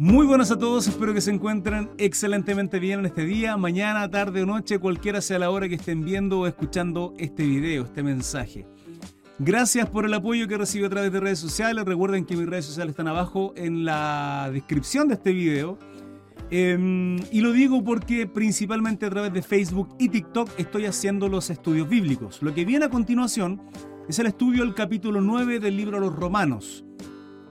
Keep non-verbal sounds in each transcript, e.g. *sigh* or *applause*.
Muy buenas a todos, espero que se encuentren excelentemente bien en este día, mañana, tarde o noche, cualquiera sea la hora que estén viendo o escuchando este video, este mensaje. Gracias por el apoyo que recibo a través de redes sociales. Recuerden que mis redes sociales están abajo en la descripción de este video. Em, y lo digo porque principalmente a través de Facebook y TikTok estoy haciendo los estudios bíblicos. Lo que viene a continuación es el estudio del capítulo 9 del libro a los Romanos.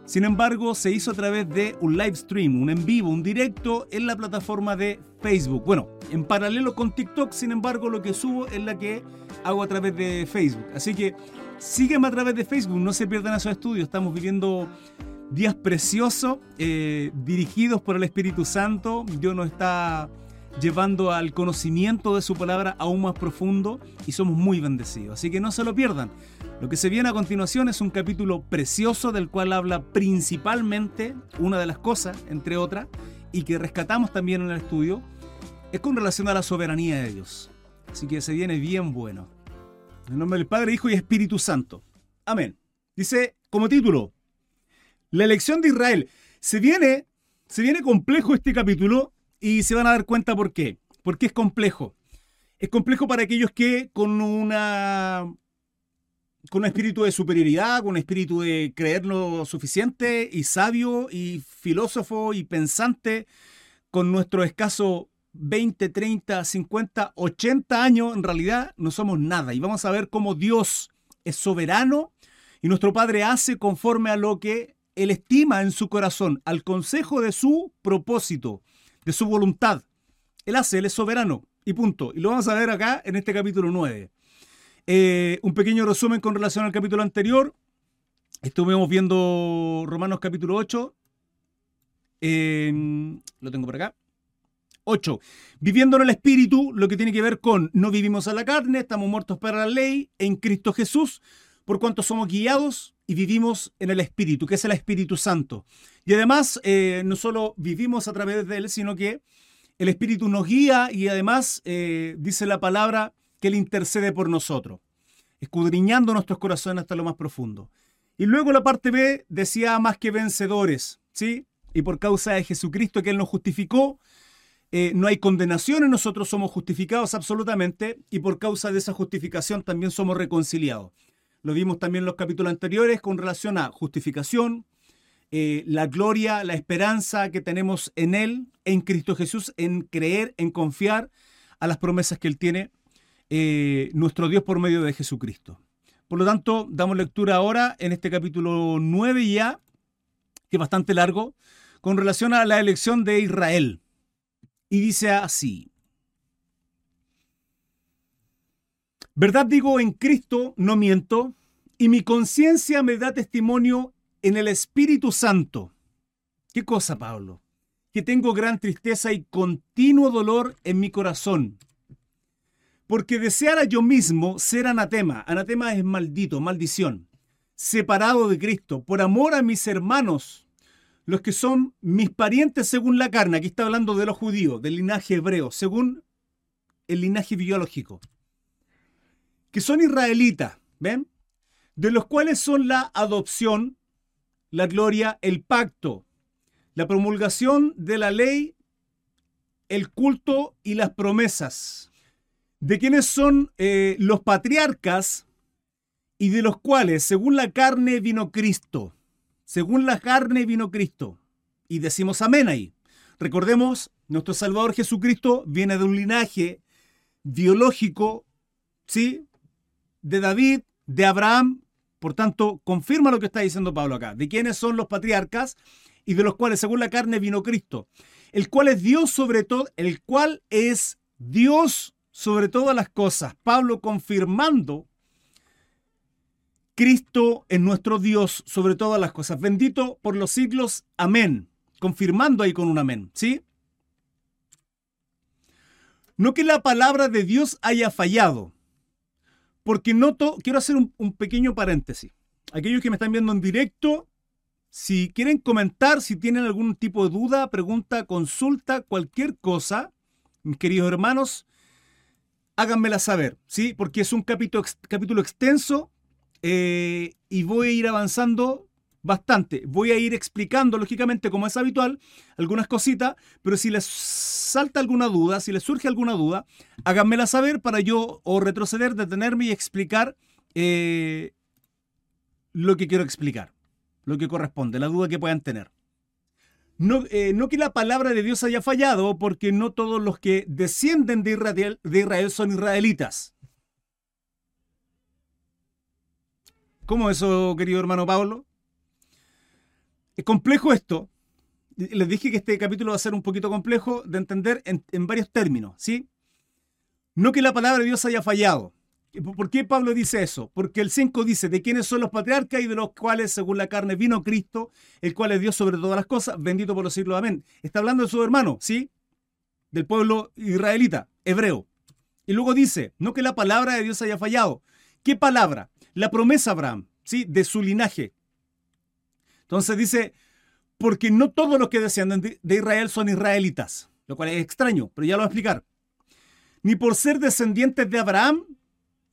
Sin embargo, se hizo a través de un live stream, un en vivo, un directo en la plataforma de Facebook. Bueno, en paralelo con TikTok, sin embargo, lo que subo es la que hago a través de Facebook. Así que sígueme a través de Facebook, no se pierdan esos estudios. Estamos viviendo días preciosos, eh, dirigidos por el Espíritu Santo. Dios nos está llevando al conocimiento de su palabra aún más profundo y somos muy bendecidos. Así que no se lo pierdan. Lo que se viene a continuación es un capítulo precioso del cual habla principalmente una de las cosas, entre otras, y que rescatamos también en el estudio, es con relación a la soberanía de Dios. Así que se viene bien bueno. En el nombre del Padre, Hijo y Espíritu Santo. Amén. Dice como título, la elección de Israel. Se viene, se viene complejo este capítulo y se van a dar cuenta por qué. ¿Por qué es complejo? Es complejo para aquellos que con una con un espíritu de superioridad, con un espíritu de creer lo suficiente y sabio y filósofo y pensante, con nuestro escaso 20, 30, 50, 80 años, en realidad no somos nada. Y vamos a ver cómo Dios es soberano y nuestro Padre hace conforme a lo que Él estima en su corazón, al consejo de su propósito, de su voluntad. Él hace, Él es soberano. Y punto. Y lo vamos a ver acá en este capítulo 9. Eh, un pequeño resumen con relación al capítulo anterior. Estuvimos viendo Romanos capítulo 8. lo tengo por acá. 8. Viviendo en el Espíritu, lo que tiene que ver con no vivimos a la carne, estamos muertos para la ley en Cristo Jesús, por cuanto somos guiados y vivimos en el Espíritu, que es el Espíritu Santo. Y además, eh, no solo vivimos a través de Él, sino que el Espíritu nos guía y además eh, dice la palabra que Él intercede por nosotros, escudriñando nuestros corazones hasta lo más profundo. Y luego la parte B decía más que vencedores, ¿sí? Y por causa de Jesucristo que Él nos justificó, eh, no hay condenación en nosotros, somos justificados absolutamente y por causa de esa justificación también somos reconciliados. Lo vimos también en los capítulos anteriores con relación a justificación, eh, la gloria, la esperanza que tenemos en Él, en Cristo Jesús, en creer, en confiar a las promesas que Él tiene eh, nuestro Dios por medio de Jesucristo. Por lo tanto, damos lectura ahora en este capítulo 9 ya, que es bastante largo, con relación a la elección de Israel. Y dice así. Verdad digo en Cristo, no miento, y mi conciencia me da testimonio en el Espíritu Santo. ¿Qué cosa, Pablo? Que tengo gran tristeza y continuo dolor en mi corazón. Porque deseara yo mismo ser anatema, anatema es maldito, maldición, separado de Cristo, por amor a mis hermanos, los que son mis parientes según la carne, aquí está hablando de los judíos, del linaje hebreo, según el linaje biológico, que son israelitas, ¿ven? De los cuales son la adopción, la gloria, el pacto, la promulgación de la ley, el culto y las promesas de quienes son eh, los patriarcas y de los cuales, según la carne, vino Cristo. Según la carne vino Cristo. Y decimos amén ahí. Recordemos, nuestro Salvador Jesucristo viene de un linaje biológico, ¿sí? De David, de Abraham. Por tanto, confirma lo que está diciendo Pablo acá. De quienes son los patriarcas y de los cuales, según la carne, vino Cristo. El cual es Dios sobre todo, el cual es Dios sobre todas las cosas. Pablo confirmando Cristo es nuestro Dios sobre todas las cosas. Bendito por los siglos. Amén. Confirmando ahí con un amén. ¿Sí? No que la palabra de Dios haya fallado. Porque noto, quiero hacer un, pequeño paréntesis. Aquellos que me están viendo en directo, si quieren comentar, si tienen algún tipo de duda, pregunta, consulta, cualquier cosa, mis queridos hermanos, háganmela saber, ¿sí? Porque es un capítulo, capítulo extenso eh, y voy a ir avanzando bastante. Voy a ir explicando, lógicamente, como es habitual, algunas cositas, pero si les salta alguna duda, si les surge alguna duda, háganmela saber para yo o retroceder, detenerme y explicar eh, lo que quiero explicar, lo que corresponde, la duda que puedan tener. No, eh, no, que la palabra de Dios haya fallado, porque no todos los que descienden de Israel, de Israel son israelitas. ¿Cómo eso, querido hermano Pablo? Es complejo esto. Les dije que este capítulo va a ser un poquito complejo de entender en, varios términos, ¿sí? No que la palabra de Dios haya fallado. ¿Por qué Pablo dice eso? Porque el 5 dice, de quiénes son los patriarcas y de los cuales, según la carne, vino Cristo, el cual es Dios sobre todas las cosas, bendito por los siglos, amén. Está hablando de su hermano, ¿sí? Del pueblo israelita, hebreo. Y luego dice, no que la palabra de Dios haya fallado. ¿Qué palabra? La promesa Abraham, ¿sí? De su linaje. Entonces dice, porque no todos los que descienden de Israel son israelitas, lo cual es extraño, pero ya lo voy a explicar. Ni por ser descendientes de Abraham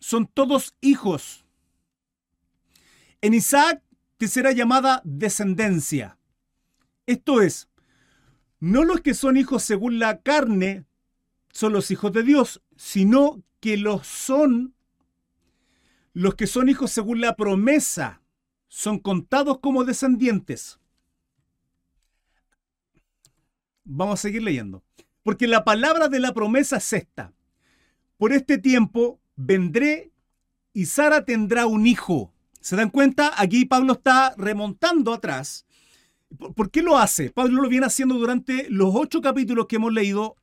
son todos hijos. En Isaac te será llamada descendencia. Esto es, no los que son hijos según la carne son los hijos de Dios, sino que los son los que son hijos según la promesa son contados como descendientes. Vamos a seguir leyendo. Porque la palabra de la promesa es esta. Por este tiempo vendré y Sara tendrá un hijo. ¿Se dan cuenta? Aquí Pablo está remontando atrás. ¿Por qué lo hace? Pablo lo viene haciendo durante los ocho capítulos que hemos leído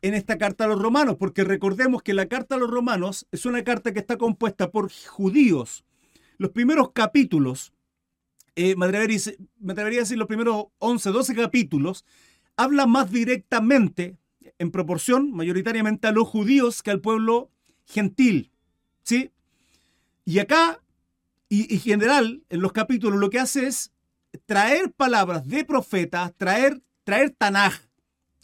en esta carta a los romanos, porque recordemos que la carta a los romanos es una carta que está compuesta por judíos los primeros capítulos, eh, me, atrevería, a decir los primeros 11, 12 capítulos, habla más directamente, en proporción, mayoritariamente a los judíos que al pueblo gentil. ¿Sí? Y acá, y en general, en los capítulos, lo que hace es traer palabras de profetas, traer, traer Tanaj,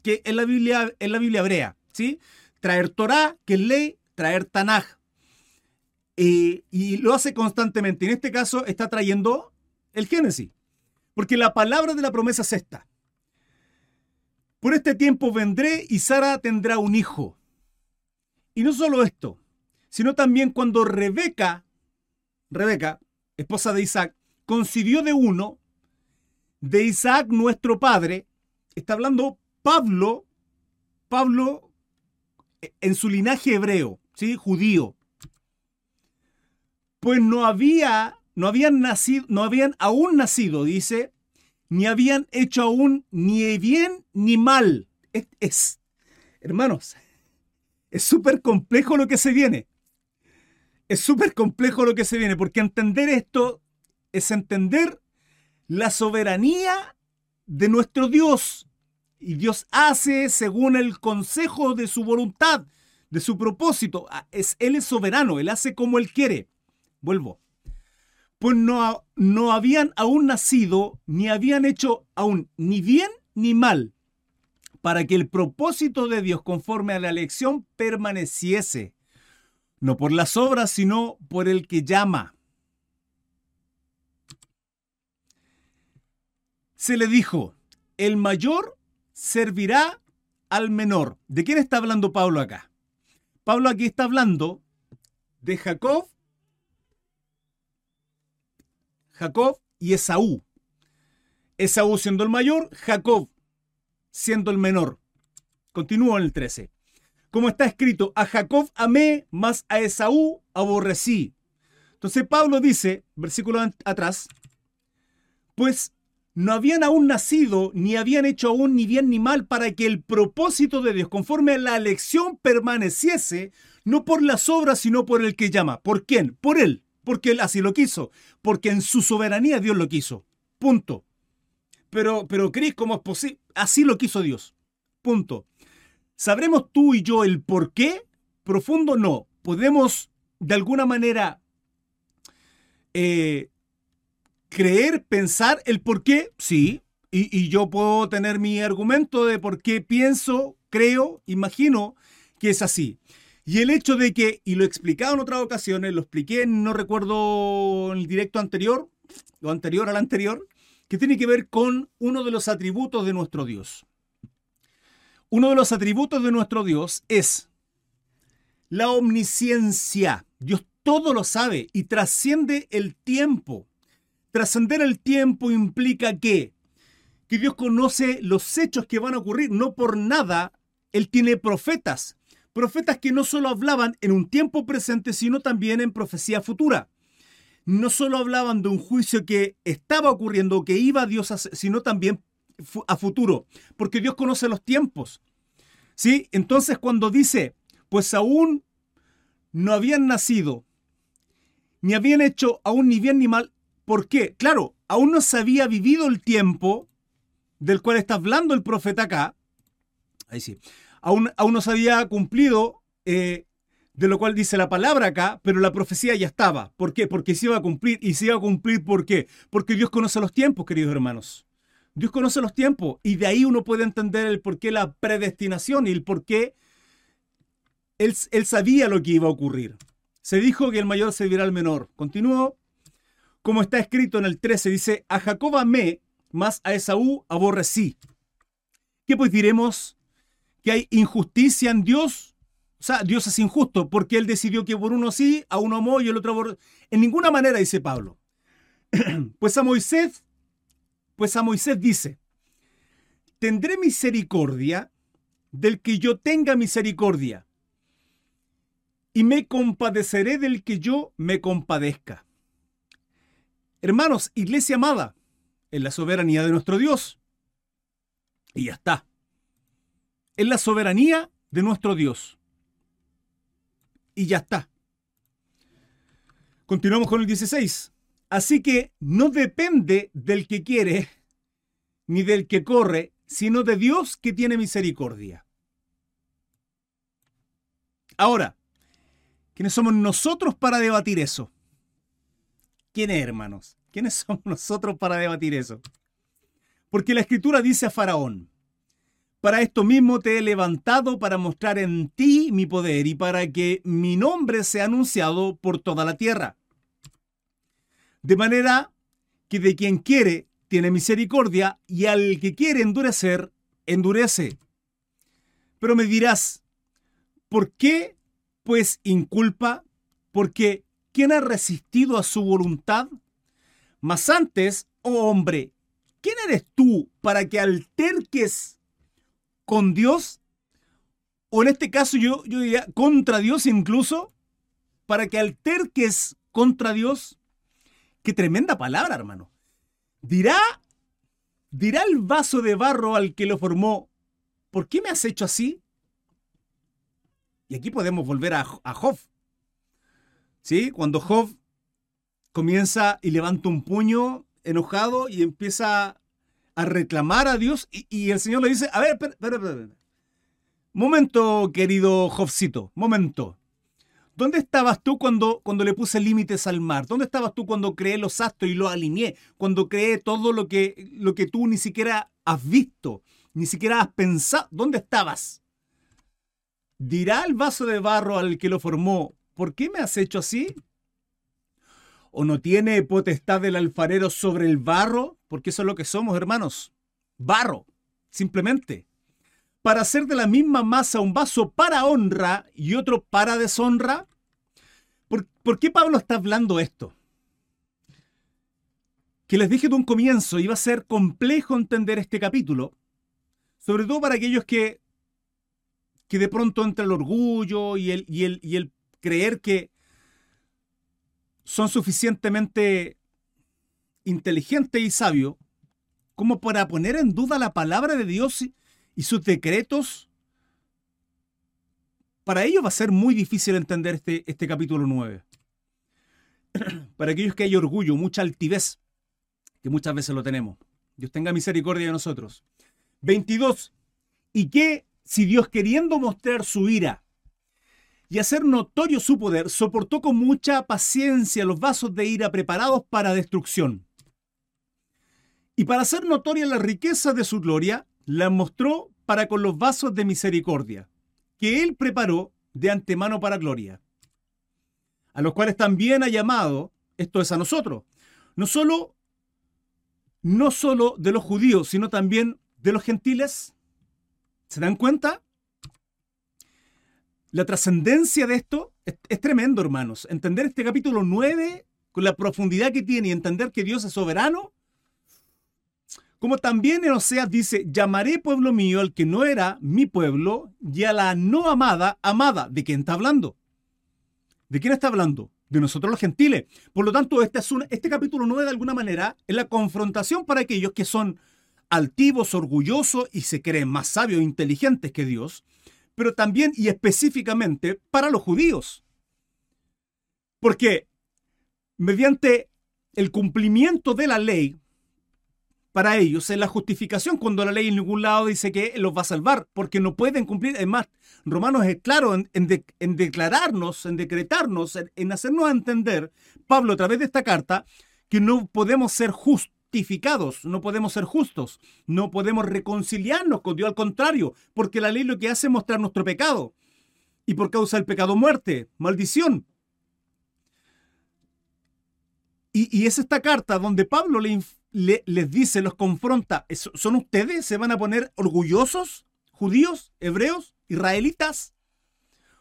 que es la Biblia, en la Biblia hebrea, ¿sí? Traer Torah, que es ley, traer Tanaj, eh, y lo hace constantemente. En este caso está trayendo el Génesis. Porque la palabra de la promesa es esta. Por este tiempo vendré y Sara tendrá un hijo. Y no solo esto, sino también cuando Rebeca, Rebeca, esposa de Isaac, concibió de uno, de Isaac nuestro padre, está hablando Pablo, Pablo eh, en su linaje hebreo, ¿sí? judío, pues no había, no habían nacido, no habían aún nacido, dice, ni habían hecho aún ni bien ni mal. Es, hermanos, es súper complejo lo que se viene. Es súper complejo lo que se viene, porque entender esto es entender la soberanía de nuestro Dios. Y Dios hace según el consejo de su voluntad, de su propósito. Ah, es, él es soberano, Él hace como Él quiere vuelvo, pues no, no habían aún nacido, ni habían hecho aún ni bien ni mal, para que el propósito de Dios conforme a la elección permaneciese, no por las obras, sino por el que llama. Se le dijo, el mayor servirá al menor. ¿De quién está hablando Pablo acá? Pablo aquí está hablando de Jacob Jacob y Esaú. Esaú siendo el mayor, Jacob siendo el menor. Continúo en el 13. Como está escrito, a Jacob amé, mas a Esaú aborrecí. Entonces Pablo dice, versículo atrás, pues no habían aún nacido, ni habían hecho aún ni bien ni mal para que el propósito de Dios, conforme a la elección, permaneciese, no por las obras, sino por el que llama. ¿Por quién? Por él porque Él así lo quiso, porque en su soberanía Dios lo quiso. Punto. Pero, pero Cris, ¿cómo es posible? Así lo quiso Dios. Punto. ¿Sabremos tú y yo el por qué? Profundo no. ¿Podemos de alguna manera eh, creer, pensar el por qué? Sí. Y, y yo puedo tener mi argumento de por qué pienso, creo, imagino que es así. Y el hecho de que, y lo he explicado en otras ocasiones, lo expliqué, no recuerdo en el directo anterior, lo anterior al anterior, que tiene que ver con uno de los atributos de nuestro Dios. Uno de los atributos de nuestro Dios es la omnisciencia. Dios todo lo sabe y trasciende el tiempo. Trascender el tiempo implica que, que Dios conoce los hechos que van a ocurrir. No por nada Él tiene profetas. Profetas que no solo hablaban en un tiempo presente, sino también en profecía futura. No solo hablaban de un juicio que estaba ocurriendo, que iba a Dios, sino también a futuro, porque Dios conoce los tiempos. ¿Sí? Entonces cuando dice, pues aún no habían nacido, ni habían hecho aún ni bien ni mal. ¿Por qué? Claro, aún no se había vivido el tiempo del cual está hablando el profeta acá. Ahí sí. Aún, aún no se había cumplido eh, de lo cual dice la palabra acá, pero la profecía ya estaba. ¿Por qué? Porque se iba a cumplir. ¿Y se iba a cumplir por qué? Porque Dios conoce los tiempos, queridos hermanos. Dios conoce los tiempos y de ahí uno puede entender el por qué la predestinación y el por qué él, él sabía lo que iba a ocurrir. Se dijo que el mayor servirá al menor. Continuó. Como está escrito en el 13, dice, a Jacob amé, más a Esaú aborrecí. ¿Qué pues diremos? ¿Que hay injusticia en Dios? O sea, Dios es injusto porque Él decidió que por uno sí, a uno amó y el otro aborreció. En ninguna manera, dice Pablo. *clears throat* pues a Moisés, pues a Moisés dice, tendré misericordia del que yo tenga misericordia y me compadeceré del que yo me compadezca. Hermanos, iglesia amada, en la soberanía de nuestro Dios. Y ya está. En la soberanía de nuestro Dios. Y ya está. Continuamos con el 16. Así que no depende del que quiere ni del que corre, sino de Dios que tiene misericordia. Ahora, ¿Quiénes somos nosotros para debatir eso? ¿Quiénes, hermanos? ¿Quiénes somos nosotros para debatir eso? Porque la escritura dice a Faraón, para esto mismo te he levantado para mostrar en ti mi poder y para que mi nombre sea anunciado por toda la tierra. De manera que de quien quiere tiene misericordia y al que quiere endurecer, endurece. Pero me dirás, ¿por qué pues inculpa, porque ¿quién ha resistido a su voluntad? Mas antes, oh hombre, ¿quién eres tú para que alterques con Dios? O en este caso yo, yo diría contra Dios incluso, para que alterques contra Dios. Qué tremenda palabra, hermano. Dirá, dirá el vaso de barro al que lo formó, ¿por qué me has hecho así? Y aquí podemos volver a, a Job. ¿Sí? Cuando Job comienza y levanta un puño enojado y empieza a reclamar a Dios y, el Señor le dice, a ver, espera, espera, espera. Momento, querido Jobcito, momento. ¿Dónde estabas tú cuando, cuando le puse límites al mar? ¿Dónde estabas tú cuando creé los astros y lo alineé? Cuando creé todo lo que, lo que tú ni siquiera has visto, ni siquiera has pensado. ¿Dónde estabas? ¿Dirá el vaso de barro al que lo formó, ¿por qué me has hecho así? ¿O no tiene potestad el alfarero sobre el barro? Porque eso es lo que somos, hermanos. Barro, simplemente. Para hacer de la misma masa un vaso para honra y otro para deshonra. ¿Por, ¿por qué Pablo está hablando esto? Que les dije de un comienzo, iba a ser complejo entender este capítulo, sobre todo para aquellos que que de pronto entra el orgullo y el, y el, y el creer que son suficientemente inteligentes y sabios como para poner en duda la palabra de Dios y sus decretos. Para ellos va a ser muy difícil entender este, este capítulo 9. *clears throat* Para aquellos que hay orgullo, mucha altivez, que muchas veces lo tenemos. Dios tenga misericordia de nosotros. 22. ¿Y qué si Dios queriendo mostrar su ira y hacer notorio su poder, soportó con mucha paciencia los vasos de ira preparados para destrucción. Y para hacer notoria la riqueza de su gloria, la mostró para con los vasos de misericordia, que él preparó de antemano para gloria, a los cuales también ha llamado, esto es a nosotros, no solo, no solo de los judíos, sino también de los gentiles. ¿Se dan cuenta? La trascendencia de esto es, es, tremendo, hermanos. Entender este capítulo 9 con la profundidad que tiene y entender que Dios es soberano. Como también en Oseas dice, llamaré pueblo mío al que no era mi pueblo y a la no amada, amada. ¿De quién está hablando? ¿De quién está hablando? De nosotros los gentiles. Por lo tanto, este, es un, este capítulo 9 de alguna manera es la confrontación para aquellos que son altivos, orgullosos y se creen más sabios e inteligentes que Dios, pero también y específicamente para los judíos. Porque mediante el cumplimiento de la ley, para ellos es la justificación cuando la ley en ningún lado dice que los va a salvar, porque no pueden cumplir. Es más, Romanos es claro en, declararnos, en decretarnos, en, en, hacernos entender, Pablo a través de esta carta, que no podemos ser justificados, no podemos ser justos, no podemos reconciliarnos con Dios, al contrario, porque la ley lo que hace es mostrar nuestro pecado. Y por causa del pecado, muerte, maldición. Y, y es esta carta donde Pablo le, le, les dice, los confronta, ¿son ustedes? ¿Se van a poner orgullosos? ¿Judíos? ¿Hebreos? ¿Israelitas?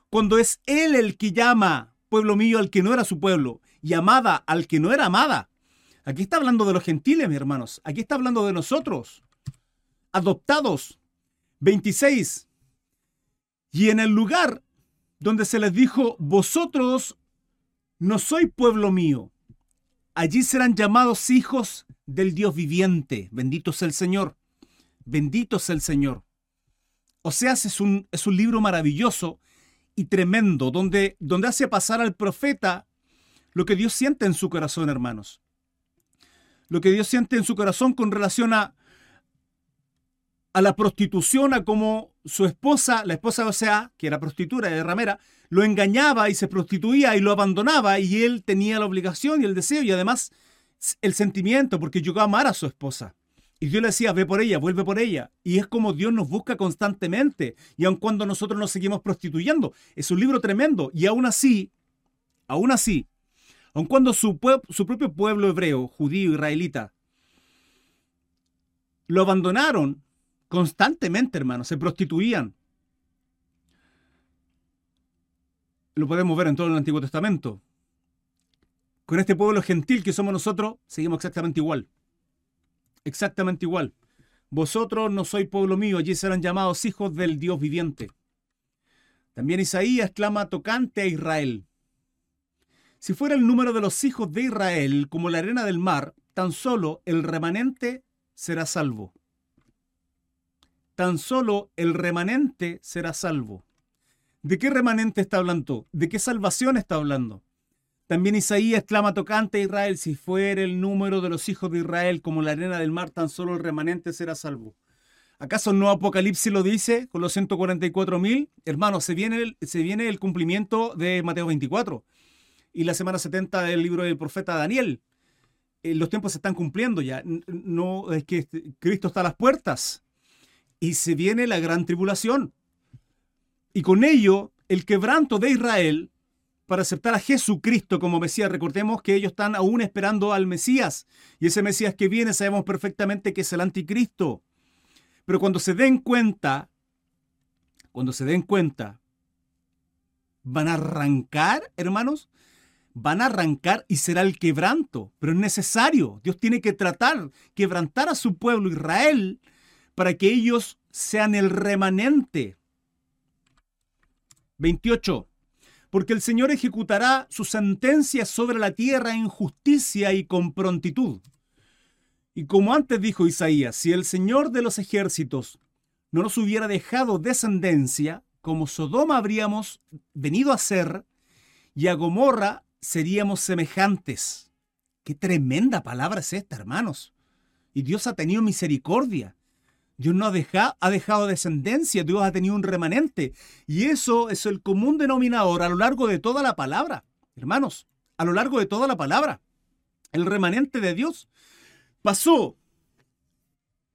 Cuando es Él el que llama pueblo mío al que no era su pueblo y amada al que no era amada. Aquí está hablando de los gentiles, mis hermanos. Aquí está hablando de nosotros. Adoptados. 26. Y en el lugar donde se les dijo, vosotros no sois pueblo mío, allí serán llamados hijos del Dios viviente. Bendito sea el Señor. Bendito sea el Señor. O sea, es un, es un libro maravilloso y tremendo, donde, donde hace pasar al profeta lo que Dios siente en su corazón, hermanos. Lo que Dios siente en su corazón con relación a, a la prostitución, a como su esposa, la esposa de Osea, que era prostituta de ramera, lo engañaba y se prostituía y lo abandonaba y él tenía la obligación y el deseo y además el sentimiento porque llegó a amar a su esposa. Y Dios le decía, ve por ella, vuelve por ella. Y es como Dios nos busca constantemente. Y aun cuando nosotros nos seguimos prostituyendo, es un libro tremendo. Y aún así, aún así, aun cuando su, su propio pueblo hebreo, judío, israelita, lo abandonaron constantemente, hermanos, se prostituían. Lo podemos ver en todo el Antiguo Testamento. Con este pueblo gentil que somos nosotros, seguimos exactamente igual exactamente igual. Vosotros no sois pueblo mío, allí serán llamados hijos del Dios viviente. También Isaías clama tocante a Israel. Si fuera el número de los hijos de Israel como la arena del mar, tan solo el remanente será salvo. Tan solo el remanente será salvo. ¿De qué remanente está hablando? ¿De qué salvación está hablando? También Isaías clama tocante a Israel, si fuera el número de los hijos de Israel como la arena del mar, tan solo el remanente será salvo. ¿Acaso no Apocalipsis lo dice con los 144 mil? Hermanos, se viene, el, se viene el cumplimiento de Mateo 24 y la semana 70 del libro del profeta Daniel. Eh, los tiempos se están cumpliendo ya. No es que este, Cristo está a las puertas y se viene la gran tribulación. Y con ello, el quebranto de Israel para aceptar a Jesucristo como Mesías. Recordemos que ellos están aún esperando al Mesías y ese Mesías que viene sabemos perfectamente que es el anticristo. Pero cuando se den cuenta, cuando se den cuenta, van a arrancar, hermanos, van a arrancar y será el quebranto, pero es necesario. Dios tiene que tratar, quebrantar a su pueblo Israel para que ellos sean el remanente. 28 porque el Señor ejecutará su sentencia sobre la tierra en justicia y con prontitud. Y como antes dijo Isaías, si el Señor de los ejércitos no nos hubiera dejado descendencia, como Sodoma habríamos venido a ser, y a Gomorra seríamos semejantes. Qué tremenda palabra es esta, hermanos. Y Dios ha tenido misericordia. Dios no ha dejado, ha dejado descendencia, Dios ha tenido un remanente. Y eso es el común denominador a lo largo de toda la palabra. Hermanos, a lo largo de toda la palabra. El remanente de Dios pasó,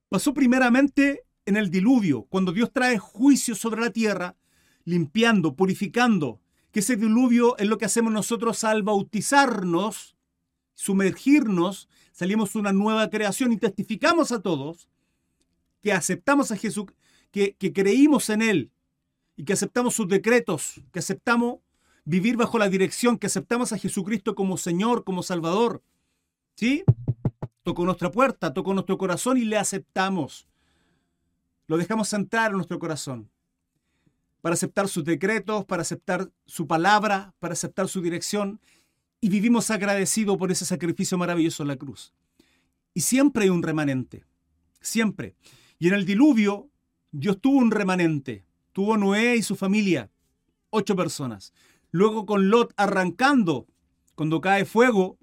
pasó primeramente en el diluvio, cuando Dios trae juicio sobre la tierra, limpiando, purificando, que ese diluvio es lo que hacemos nosotros al bautizarnos. sumergirnos, salimos una nueva creación y testificamos a todos que aceptamos a Jesús, que, creímos en Él y que aceptamos sus decretos, que aceptamos vivir bajo la dirección, que aceptamos a Jesucristo como Señor, como Salvador. ¿Sí? Tocó nuestra puerta, tocó nuestro corazón y le aceptamos. Lo dejamos entrar en nuestro corazón para aceptar sus decretos, para aceptar su palabra, para aceptar su dirección y vivimos agradecidos por ese sacrificio maravilloso en la cruz. Y siempre hay un remanente, siempre. Y en el diluvio, Dios tuvo un remanente. Tuvo Noé y su familia, ocho personas. Luego con Lot arrancando, cuando cae fuego,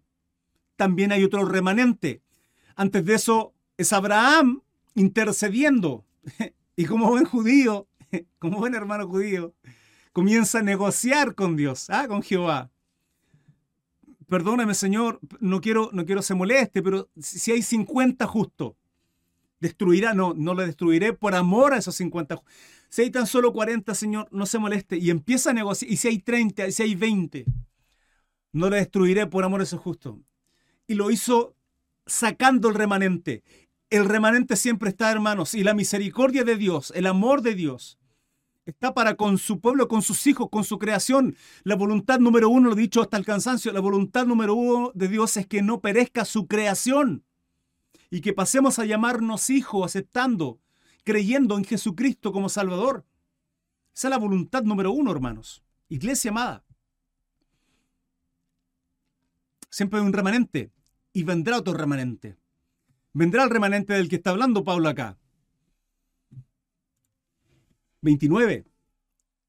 también hay otro remanente. Antes de eso es Abraham intercediendo. *laughs* Y como buen judío, *laughs* como buen hermano judío, comienza a negociar con Dios, ¿ah? con Jehová perdóname Señor, no quiero, no quiero se moleste, pero si hay 50 justos, destruirá, no, no lo destruiré por amor a esos 50. Si hay tan solo 40, Señor, no se moleste. Y empieza a negociar, y si hay 30, y si hay 20, no le destruiré por amor a esos justos. Y lo hizo sacando el remanente. El remanente siempre está, hermanos, y la misericordia de Dios, el amor de Dios, está para con su pueblo, con sus hijos, con su creación. La voluntad número uno, lo he dicho hasta el cansancio, la voluntad número uno de Dios es que no perezca su creación y que pasemos a llamarnos hijos, aceptando, creyendo en Jesucristo como Salvador. Esa es la voluntad número uno, hermanos. Iglesia amada. Siempre hay un remanente y vendrá otro remanente. Vendrá el remanente del que está hablando Pablo acá. 29.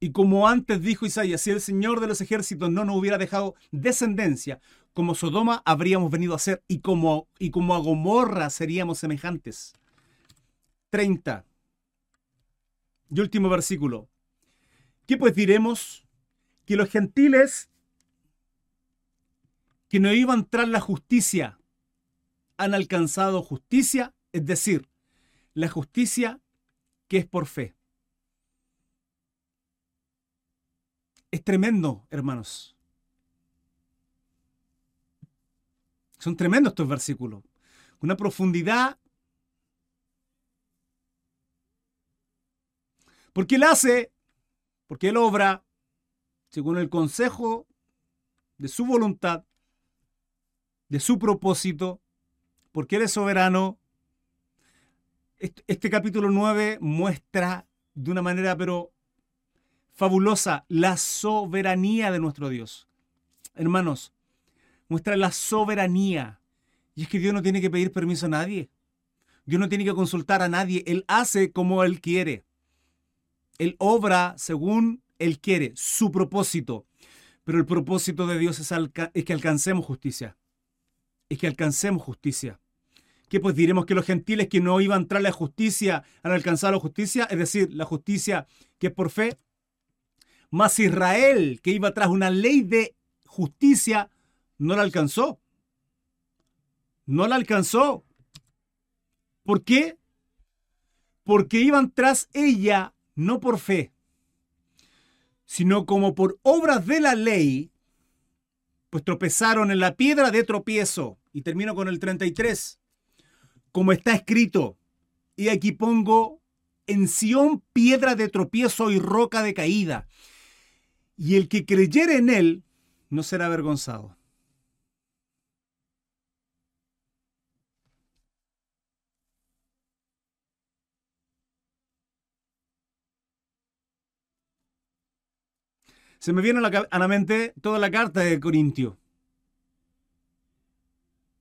Y como antes dijo Isaías, si el Señor de los ejércitos no nos hubiera dejado descendencia, como Sodoma habríamos venido a ser y como, y como a Gomorra seríamos semejantes. 30. Y último versículo. ¿Qué pues diremos? Que los gentiles que no iban tras la justicia han alcanzado justicia, es decir, la justicia que es por fe. Es tremendo, hermanos. Son tremendos estos versículos. Una profundidad. Porque Él hace, porque Él obra, según el consejo de su voluntad, de su propósito, porque Él es soberano. Este, capítulo 9 muestra de una manera, pero fabulosa la soberanía de nuestro Dios. Hermanos, muestra la soberanía. Y es que Dios no tiene que pedir permiso a nadie. Dios no tiene que consultar a nadie. Él hace como Él quiere. Él obra según Él quiere, su propósito. Pero el propósito de Dios es, que alcancemos justicia. Es que alcancemos justicia. ¿Qué pues diremos que los gentiles que no iban a entrar a la justicia han alcanzado la justicia? Es decir, la justicia que es por fe. Mas Israel, que iba tras una ley de justicia, no la alcanzó. No la alcanzó. ¿Por qué? Porque iban tras ella no por fe, sino como por obras de la ley, pues tropezaron en la piedra de tropiezo. Y termino con el 33. Como está escrito, y aquí pongo en Sión piedra de tropiezo y roca de caída y el que creyere en él no será avergonzado. Se me viene a la, mente toda la carta de Corintio.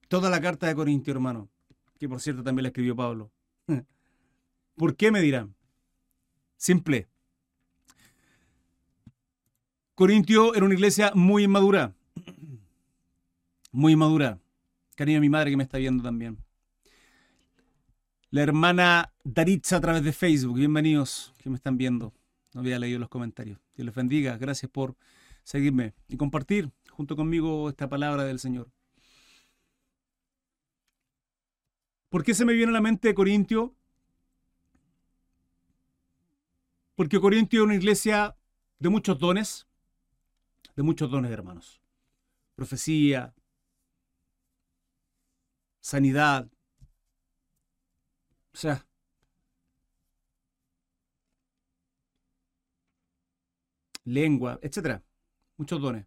Toda la carta de Corintio, hermano. Que por cierto también la escribió Pablo. *laughs* ¿Por qué me dirán? Simple. Corintio era una iglesia muy inmadura. Muy inmadura. Cariño a mi madre que me está viendo también. La hermana Daritza a través de Facebook. Bienvenidos que me están viendo. No había leído los comentarios. Dios les bendiga. Gracias por seguirme y compartir junto conmigo esta palabra del Señor. ¿Por qué se me viene a la mente Corintio? Porque Corintio es una iglesia de muchos dones, de muchos dones, hermanos. Profecía, sanidad. O sea, lengua, etcétera. Muchos dones.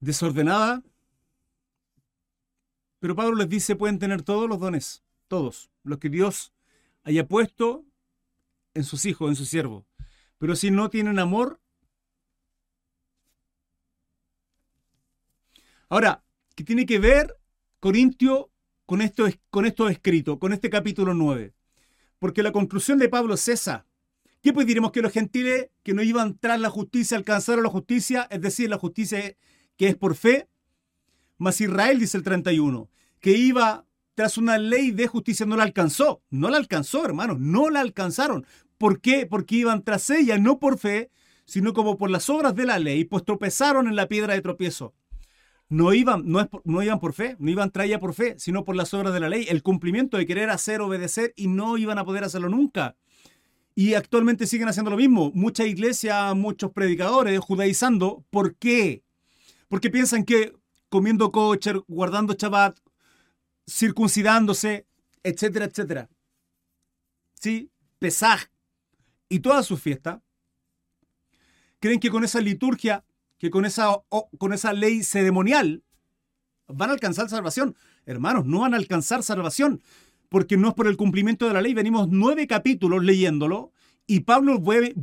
Desordenada. Pero Pablo les dice, pueden tener todos los dones, todos, los que Dios haya puesto en sus hijos, en sus siervos. Pero si no tienen amor, Ahora, ¿qué tiene que ver Corintio con esto, con esto escrito, con este capítulo 9? Porque la conclusión de Pablo es esa. ¿Qué pues diremos que los gentiles que no iban tras la justicia alcanzaron la justicia, es decir, la justicia que es por fe? Mas Israel, dice el 31, que iba tras una ley de justicia no la alcanzó. No la alcanzó, hermanos, no la alcanzaron. ¿Por qué? Porque iban tras ella, no por fe, sino como por las obras de la ley, pues tropezaron en la piedra de tropiezo. No iban, no, es, no iban por fe, no iban traía por fe, sino por las obras de la ley, el cumplimiento de querer hacer, obedecer y no iban a poder hacerlo nunca. Y actualmente siguen haciendo lo mismo. Muchas iglesias, muchos predicadores judaizando. ¿Por qué? Porque piensan que comiendo kosher, guardando Shabbat, circuncidándose, etcétera, etcétera. ¿Sí? Pesaj y todas sus fiestas. Creen que con esa liturgia, que con esa, con esa ley ceremonial, van a alcanzar salvación. Hermanos, no van a alcanzar salvación porque no es por el cumplimiento de la ley. Venimos nueve capítulos leyéndolo y Pablo vuelve,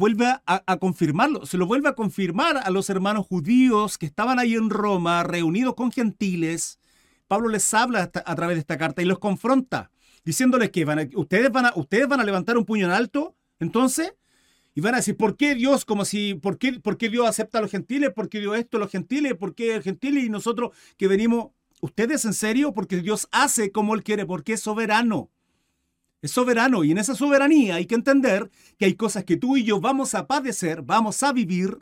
a, confirmarlo, se lo vuelve a confirmar a los hermanos judíos que estaban ahí en Roma, reunidos con gentiles. Pablo les habla a través de esta carta y los confronta, diciéndoles que van ustedes, van a, ustedes van a levantar un puño en alto, entonces, y van a decir, ¿por qué Dios? Como si, ¿por qué, por qué Dios acepta a los gentiles? ¿Por qué dio esto a los gentiles? ¿Por qué el gentiles y nosotros que venimos ¿Ustedes en serio? Porque Dios hace como Él quiere, porque es soberano. Es soberano y en esa soberanía hay que entender que hay cosas que tú y yo vamos a padecer, vamos a vivir,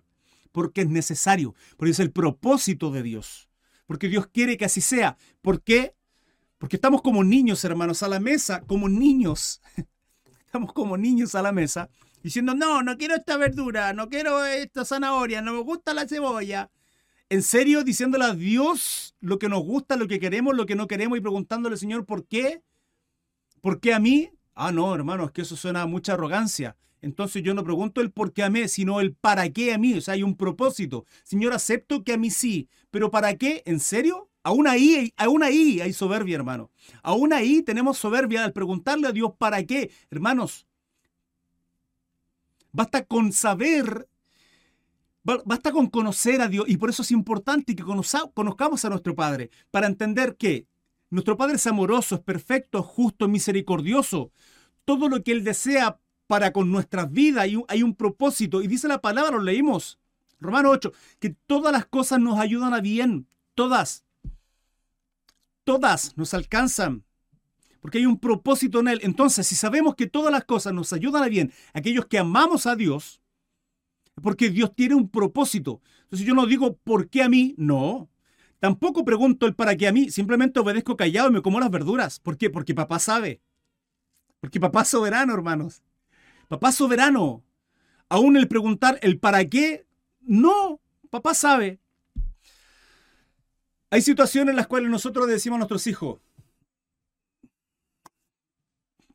porque es necesario, porque es el propósito de Dios, porque Dios quiere que así sea. ¿Por qué? Porque estamos como niños, hermanos, a la mesa, como niños. *laughs* Estamos como niños a la mesa, diciendo, no, no quiero esta verdura, no quiero esta zanahoria, no me gusta la cebolla en serio diciéndole a Dios lo que nos gusta, lo que queremos, lo que no queremos y preguntándole, Señor, ¿por qué? ¿Por qué a mí? Ah, no, hermano, es que eso suena a mucha arrogancia. Entonces yo no pregunto el por qué a mí, sino el para qué a mí. O sea, hay un propósito. Señor, acepto que a mí sí, pero ¿para qué? ¿En serio? Aún ahí, aún ahí hay soberbia, hermano. Aún ahí tenemos soberbia al preguntarle a Dios para qué. Hermanos, basta con saber Basta con conocer a Dios y por eso es importante que conozcamos a nuestro Padre, para entender que nuestro Padre es amoroso, es perfecto, justo, misericordioso. Todo lo que Él desea para con nuestras vidas hay un, hay un propósito. Y dice la palabra, lo leímos, Romano 8, que todas las cosas nos ayudan a bien, todas. Todas nos alcanzan, porque hay un propósito en Él. Entonces, si sabemos que todas las cosas nos ayudan a bien, aquellos que amamos a Dios, porque Dios tiene un propósito. Entonces yo no digo por qué a mí, no. Tampoco pregunto el para qué a mí, simplemente obedezco callado y me como las verduras. ¿Por qué? Porque papá sabe. Porque papá es soberano, hermanos. Papá soberano. Aún el preguntar el para qué, no, papá sabe. Hay situaciones en las cuales nosotros decimos a nuestros hijos,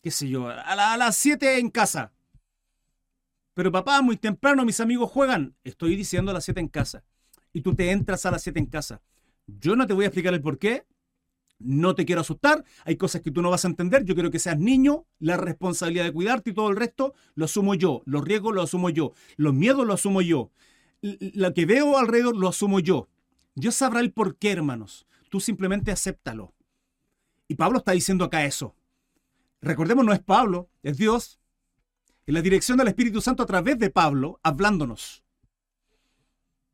qué sé yo, a, las 7 en casa. Pero papá, muy temprano mis amigos juegan. Estoy diciendo a las 7 en casa. Y tú te entras a las 7 en casa. Yo no te voy a explicar el por qué. No te quiero asustar. Hay cosas que tú no vas a entender. Yo quiero que seas niño. La responsabilidad de cuidarte y todo el resto lo asumo yo. Los riesgos lo asumo yo. Los miedos lo asumo yo. Lo que veo alrededor lo asumo yo. Dios sabrá el por qué, hermanos. Tú simplemente acéptalo. Y Pablo está diciendo acá eso. Recordemos, no es Pablo, es Dios en la dirección del Espíritu Santo a través de Pablo, hablándonos.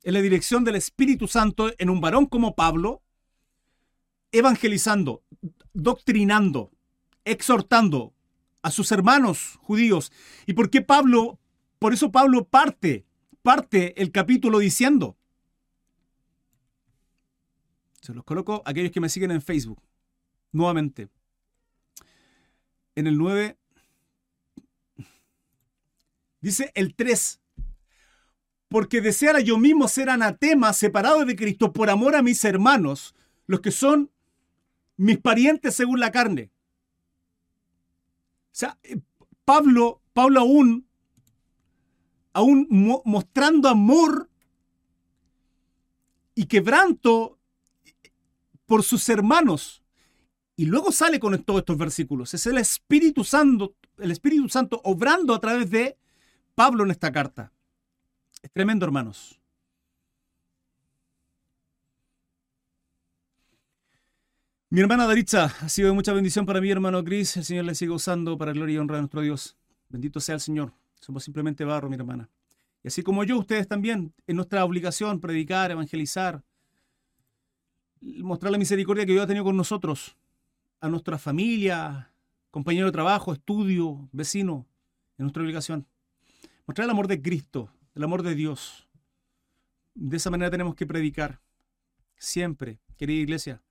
En la dirección del Espíritu Santo en un varón como Pablo, evangelizando, doctrinando, exhortando a sus hermanos judíos. ¿Y por qué Pablo? Por eso Pablo parte, parte el capítulo diciendo, se los coloco a aquellos que me siguen en Facebook, nuevamente. En el 9, Dice el 3. Porque deseara yo mismo ser anatema, separado de Cristo por amor a mis hermanos, los que son mis parientes según la carne. O sea, eh, Pablo, Pablo aún, aún mostrando amor y quebranto por sus hermanos. Y luego sale con todos estos versículos. Es el Espíritu Santo, el Espíritu Santo obrando a través de Pablo en esta carta. Es tremendo, hermanos. Mi hermana Daritza ha sido de mucha bendición para mí, hermano Cris. El Señor le sigue usando para gloria y honra de nuestro Dios. Bendito sea el Señor. Somos simplemente barro, mi hermana. Y así como yo, ustedes también, es nuestra obligación predicar, evangelizar, mostrar la misericordia que Dios ha tenido con nosotros, a nuestra familia, compañero de trabajo, estudio, vecino, es nuestra obligación. Mostrar el amor de Cristo, el amor de Dios. De esa manera tenemos que predicar. Siempre, querida iglesia.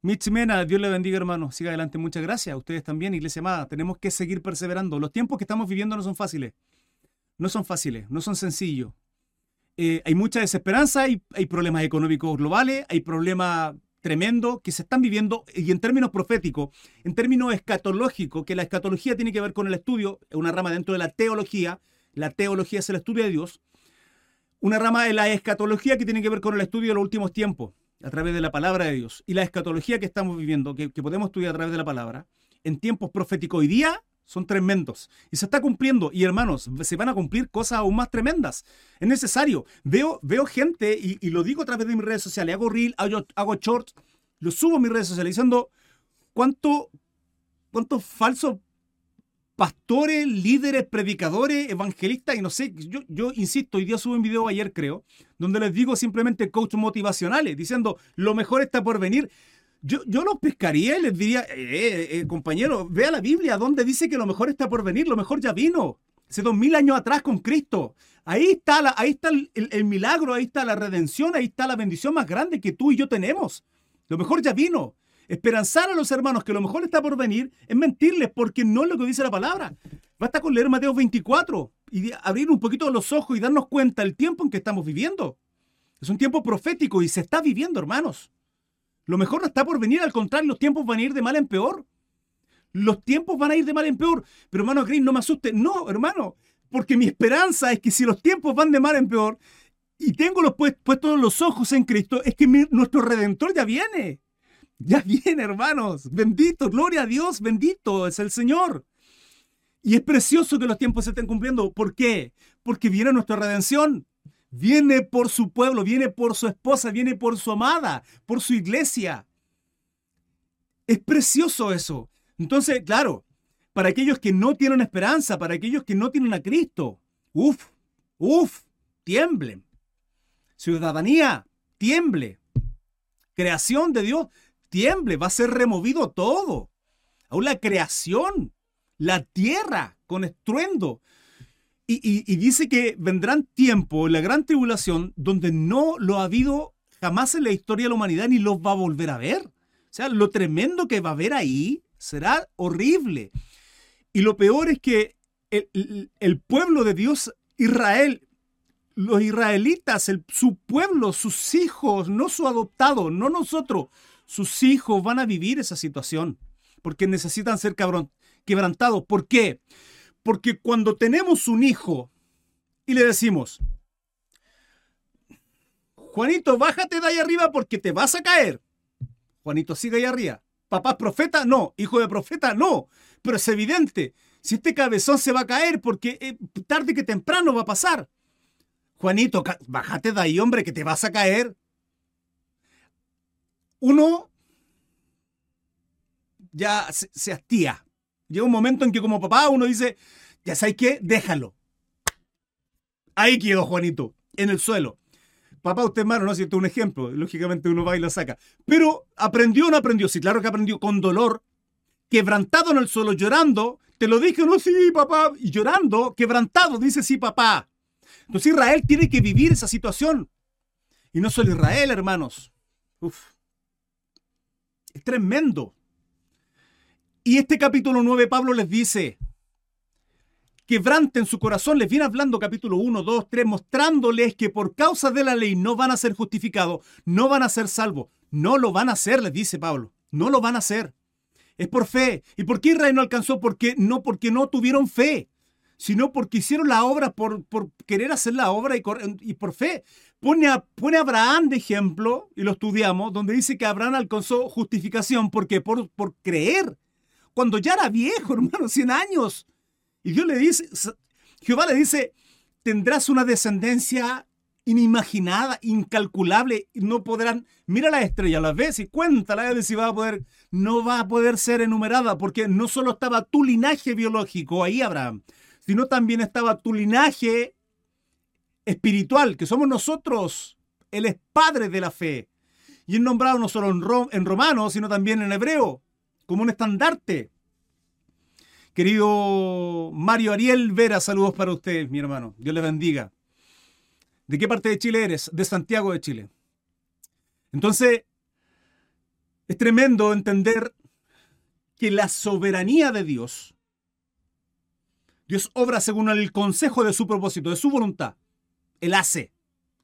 Mitch Mena, Dios le bendiga, hermano. Siga adelante. Muchas gracias. Ustedes también, iglesia amada. Tenemos que seguir perseverando. Los tiempos que estamos viviendo no son fáciles. No son fáciles, no son sencillos. Eh, hay mucha desesperanza, hay, hay problemas económicos globales, hay problemas tremendos que se están viviendo y en términos proféticos, en términos escatológicos, que la escatología tiene que ver con el estudio, es una rama dentro de la teología, la teología es el estudio de Dios, una rama de la escatología que tiene que ver con el estudio de los últimos tiempos, a través de la palabra de Dios, y la escatología que estamos viviendo, que, que podemos estudiar a través de la palabra, en tiempos proféticos hoy día, son tremendos. Y se está cumpliendo. Y hermanos, se van a cumplir cosas aún más tremendas. Es necesario. Veo, veo gente, y, lo digo a través de mis redes sociales, hago reel, hago, hago shorts, lo subo a mis redes sociales diciendo cuánto, cuántos falsos pastores, líderes, predicadores, evangelistas, y no sé, yo, yo insisto, hoy día subo un video ayer creo, donde les digo simplemente coach motivacionales, diciendo, lo mejor está por venir. Yo, los pescaría y les diría, eh, eh, eh, compañero, vea la Biblia, donde dice que lo mejor está por venir, lo mejor ya vino. Hace dos mil años atrás con Cristo. Ahí está, la, ahí está el, milagro, ahí está la redención, ahí está la bendición más grande que tú y yo tenemos. Lo mejor ya vino. Esperanzar a los hermanos que lo mejor está por venir es mentirles porque no es lo que dice la palabra. Basta con leer Mateo 24 y abrir un poquito los ojos y darnos cuenta del tiempo en que estamos viviendo. Es un tiempo profético y se está viviendo, hermanos. Lo mejor no está por venir, al contrario, los tiempos van a ir de mal en peor. Los tiempos van a ir de mal en peor. Pero hermano Green, no me asuste. No, hermano, porque mi esperanza es que si los tiempos van de mal en peor y tengo los puestos los ojos en Cristo, es que nuestro redentor ya viene. Ya viene, hermanos. Bendito, gloria a Dios, bendito es el Señor. Y es precioso que los tiempos se estén cumpliendo. ¿Por qué? Porque viene nuestra redención. Viene por su pueblo, viene por su esposa, viene por su amada, por su iglesia. Es precioso eso. Entonces, claro, para aquellos que no tienen esperanza, para aquellos que no tienen a Cristo, uff, uff, tiemblen. Ciudadanía, tiemble. Creación de Dios, tiemble. Va a ser removido todo. Aún la creación, la tierra con estruendo. Y, dice que vendrán tiempos, la gran tribulación, donde no lo ha habido jamás en la historia de la humanidad ni los va a volver a ver. O sea, lo tremendo que va a haber ahí será horrible. Y lo peor es que el, pueblo de Dios, Israel, los israelitas, su pueblo, sus hijos, no su adoptado, no nosotros, sus hijos van a vivir esa situación porque necesitan ser quebrantados. ¿Por qué? Cuando tenemos un hijo y le decimos, Juanito, bájate de ahí arriba porque te vas a caer. Juanito, sigue ahí arriba. ¿Papá profeta? No. ¿Hijo de profeta? No. Pero es evidente. Si este cabezón se va a caer porque eh, tarde que temprano va a pasar. Juanito, bájate de ahí, hombre, que te vas a caer. Uno ya se, se hastía. Llega un momento en que como papá uno dice, ya sabes qué, déjalo. Ahí quedó Juanito, en el suelo. Papá, usted es ¿no? Si esto es un ejemplo. Lógicamente uno va y lo saca. Pero ¿aprendió o no aprendió? Sí, claro que aprendió con dolor, quebrantado en el suelo, llorando. Te lo dije, no, sí, papá. Y llorando, quebrantado, dice sí, papá. Entonces Israel tiene que vivir esa situación. Y no solo Israel, hermanos. Uf. Es tremendo. Y este capítulo 9, Pablo les dice, quebranten su corazón, les viene hablando capítulo 1, 2, 3, mostrándoles que por causa de la ley no van a ser justificados, no van a ser salvos, no lo van a hacer, les dice Pablo, No lo van a hacer. Es por fe. ¿Y por qué Israel no alcanzó? Porque no porque no tuvieron fe, sino porque hicieron la obra por, por querer hacer la obra y, por fe. Pone a, pone a, Abraham de ejemplo, y lo estudiamos, donde dice que Abraham alcanzó justificación porque por, por creer, cuando ya era viejo, *laughs* hermano, 100 años. Y Dios le dice, Jehová le dice, tendrás una descendencia inimaginada, incalculable, no podrán, mira la estrella, la ves y cuéntala de si va a poder, no va a poder ser enumerada, porque no solo estaba tu linaje biológico ahí, Abraham, sino también estaba tu linaje espiritual, que somos nosotros. Él es padre de la fe. Y es nombrado no solo en romano, sino también en hebreo, como un estandarte. Querido Mario Ariel Vera, saludos para usted, mi hermano. Dios le bendiga. ¿De qué parte de Chile eres? De Santiago de Chile. Entonces, es tremendo entender que la soberanía de Dios, Dios obra según el consejo de su propósito, de su voluntad. Él hace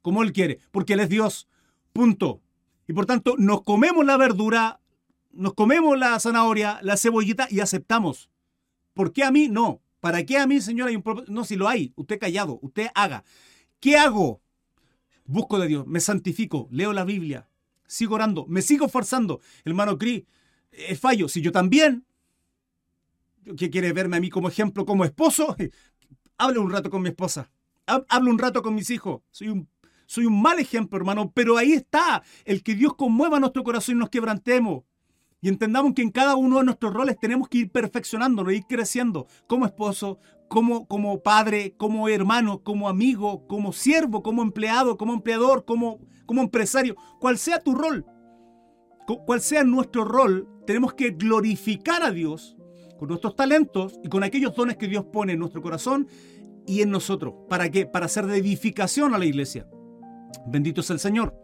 como Él quiere, porque Él es Dios. Punto. Y por tanto, nos comemos la verdura, nos comemos la zanahoria, la cebollita y aceptamos. ¿Por qué a mí? No. ¿Para qué a mí, Señor, hay un propósito? No, si lo hay, usted callado, usted haga. ¿Qué hago? Busco de Dios, me santifico, leo la Biblia, sigo orando, me sigo forzando. Hermano Cri, eh, fallo. Si yo también, ¿qué quiere verme a mí como ejemplo, como esposo? *laughs* Hable un rato con mi esposa, hablo un rato con mis hijos. Soy un mal ejemplo, hermano, pero ahí está el que Dios conmueva nuestro corazón y nos quebrantemos y entendamos que en cada uno de nuestros roles tenemos que ir perfeccionándonos, ir creciendo como esposo, como, como padre, como hermano, como amigo, como siervo, como empleado, como empleador, como, como empresario, cual sea tu rol, cual sea nuestro rol, tenemos que glorificar a Dios con nuestros talentos y con aquellos dones que Dios pone en nuestro corazón y en nosotros. ¿Para qué? Para hacer de edificación a la iglesia. Bendito es el Señor.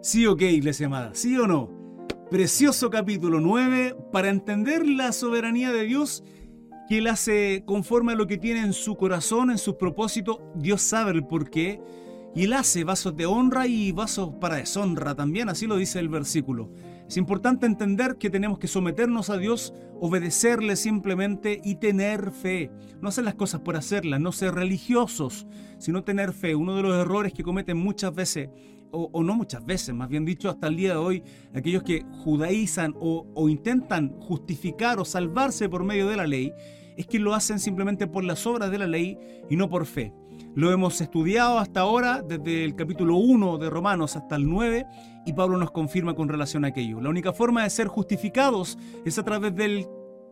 ¿Sí o qué, iglesia amada? ¿Sí o no? Precioso capítulo 9 para entender la soberanía de Dios que Él hace conforme a lo que tiene en su corazón, en sus propósitos. Dios sabe el porqué. Y Él hace vasos de honra y vasos para deshonra también, así lo dice el versículo. Es importante entender que tenemos que someternos a Dios, obedecerle simplemente y tener fe. No hacer las cosas por hacerlas, no ser religiosos, sino tener fe. Uno de los errores que cometen muchas veces o, no muchas veces, más bien dicho, hasta el día de hoy, aquellos que judaizan o, intentan justificar o salvarse por medio de la ley, es que lo hacen simplemente por las obras de la ley y no por fe. Lo hemos estudiado hasta ahora, desde el capítulo 1 de Romanos hasta el 9, y Pablo nos confirma con relación a aquello. La única forma de ser justificados es a través del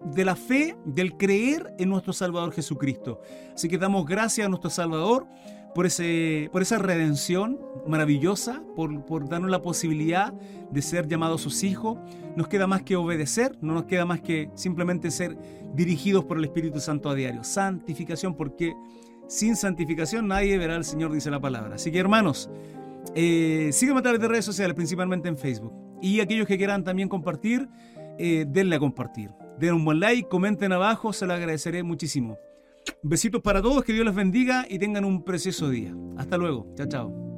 de la fe, del creer en nuestro Salvador Jesucristo. Así que damos gracias a nuestro Salvador por, ese, por esa redención maravillosa, por, por darnos la posibilidad de ser llamados sus hijos. Nos queda más que obedecer, no nos queda más que simplemente ser dirigidos por el Espíritu Santo a diario. Santificación, porque sin santificación nadie verá al Señor, dice la palabra. Así que hermanos, eh, síganme a través de redes sociales, principalmente en Facebook. Y aquellos que quieran también compartir, eh, denle a compartir. Den un buen like, comenten abajo, se lo agradeceré muchísimo. Besitos para todos, que Dios les bendiga y tengan un precioso día. Hasta luego. Chao, chao.